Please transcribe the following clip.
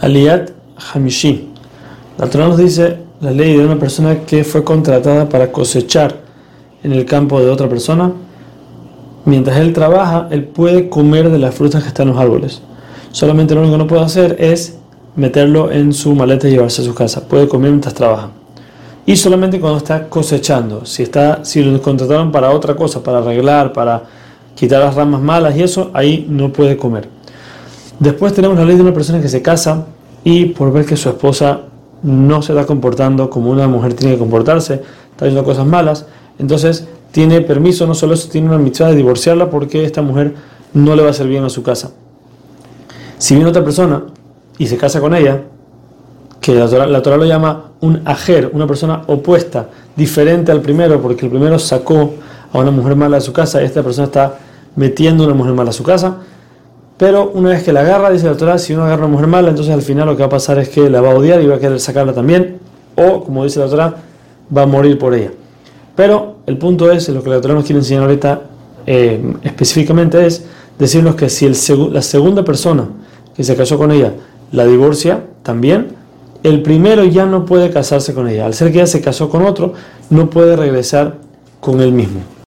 Aliyat Hamishi. La Torah nos dice la ley de una persona que fue contratada para cosechar en el campo de otra persona. Mientras él trabaja, él puede comer de las frutas que están en los árboles. Solamente lo único que no puede hacer es meterlo en su maleta y llevarse a su casa. Puede comer mientras trabaja. Y solamente cuando está cosechando. Si, está, si lo contrataron para otra cosa, para arreglar, para quitar las ramas malas y eso, ahí no puede comer. Después tenemos la ley de una persona que se casa y por ver que su esposa no se está comportando como una mujer tiene que comportarse, está haciendo cosas malas, entonces tiene permiso, no solo eso, tiene una misión de divorciarla porque esta mujer no le va a hacer bien a su casa. Si viene otra persona y se casa con ella, que la Torah, lo llama un ajer, una persona opuesta, diferente al primero, porque el primero sacó a una mujer mala de su casa, esta persona está metiendo a una mujer mala a su casa, pero una vez que la agarra, dice la Torah, si uno agarra a una mujer mala, entonces al final lo que va a pasar es que la va a odiar y va a querer sacarla también, o como dice la Torah, va a morir por ella. Pero el punto es, lo que la Torah nos quiere enseñar ahorita eh, específicamente es decirnos que si el la segunda persona que se casó con ella la divorcia también, el primero ya no puede casarse con ella. Al ser que ella se casó con otro, no puede regresar con él mismo.